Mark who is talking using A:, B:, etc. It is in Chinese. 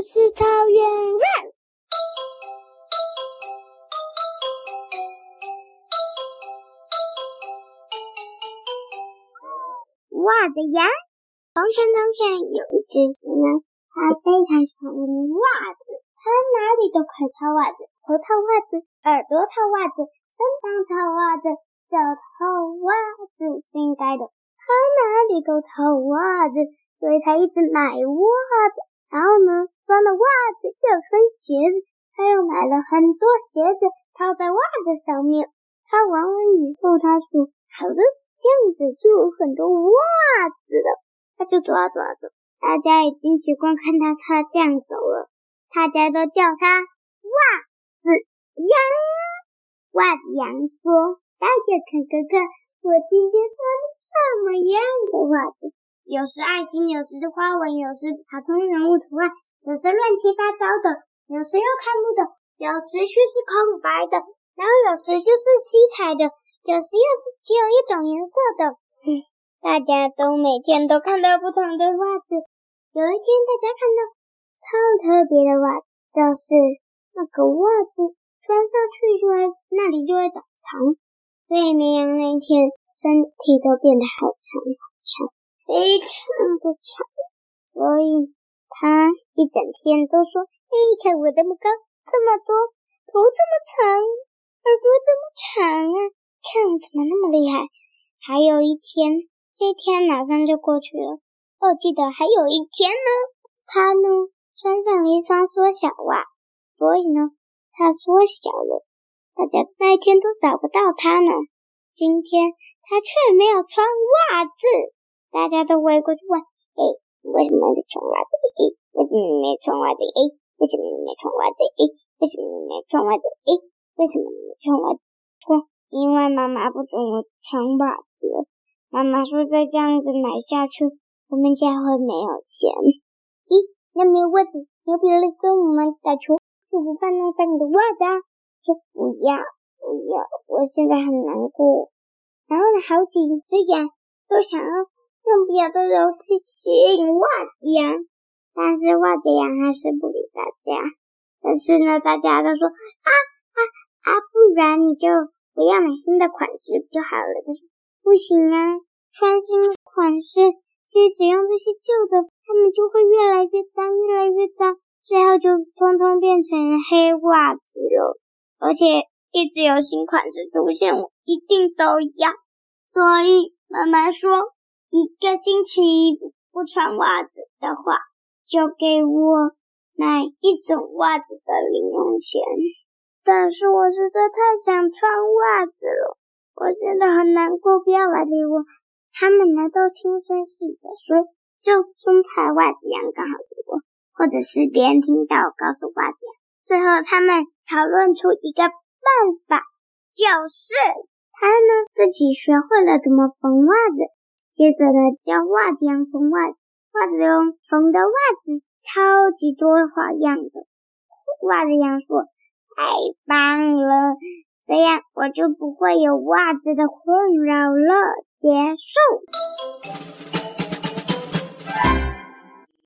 A: 故事草原人。袜子呀，从前从前有一只熊呢，它非常喜欢袜子，它哪里都可套袜子，头套袜子，耳朵套袜子，身上套袜子，脚套袜子，是应该的。它哪里都套袜子，所以它一直买袜子。然后呢，穿了袜子又穿鞋子，他又买了很多鞋子套在袜子上面。他玩完以后，他说：“好的。”这样子就有很多袜子了，他就走啊走啊走，大家已经习惯看到他这样走了，大家都叫他袜子羊。袜子羊说：“大家看看看，我今天穿什么样的袜子？有时爱心，有时的花纹，有时卡通人物图案，有时乱七八糟的，有时又看不懂，有时却是空白的，然后有时就是七彩的。”有时又是只有一种颜色的，大家都每天都看到不同的袜子。有一天，大家看到超特别的袜，就是那个袜子穿上去就会那里就会长长，所以绵羊那天身体都变得好长好长，非常的长，所以他一整天都说：“哎，看我这么高，这么多，头这么长，耳朵这么长啊！”看我怎么那么厉害？还有一天，这一天马上就过去了。我记得还有一天呢，他呢穿上了一双缩小袜，所以呢他缩小了，大家那一天都找不到他呢。今天他却没有穿袜子，大家都围过去问：“哎，为什么没穿袜子？哎，为什么没穿袜子？哎，为什么没穿袜子？哎，为什么没穿袜子？哎，为什么没穿袜子？”说。因为妈妈不准我穿袜子，妈妈说再这样子买下去，我们家会没有钱。咦，那没有袜子，要不要来跟我们打球？就不怕弄脏你的袜子啊？说不要，不要，我现在很难过。然后呢，好几只羊都想要用别的游戏吸引袜子羊，但是袜子羊还是不理大家。但是呢，大家都说啊啊啊，不然你就。不要买新的款式不就好了？他说不行啊，穿新款式，其实只用这些旧的，它们就会越来越脏，越来越脏，最后就通通变成黑袜子了。而且一直有新款式出现，我一定都要。所以妈妈说，一个星期不穿袜子的话，就给我买一种袜子的零用钱。但是我实在太想穿袜子了，我现在很难过，不要来理我。他们呢都轻声细语的说，就松开袜子羊刚好给我，或者是别人听到告诉袜子。最后他们讨论出一个办法，就是他呢自己学会了怎么缝袜子，接着呢将袜子羊缝袜，袜子用缝的袜子超级多花样的。袜子羊说。太棒了，这样我就不会有袜子的困扰了。结束。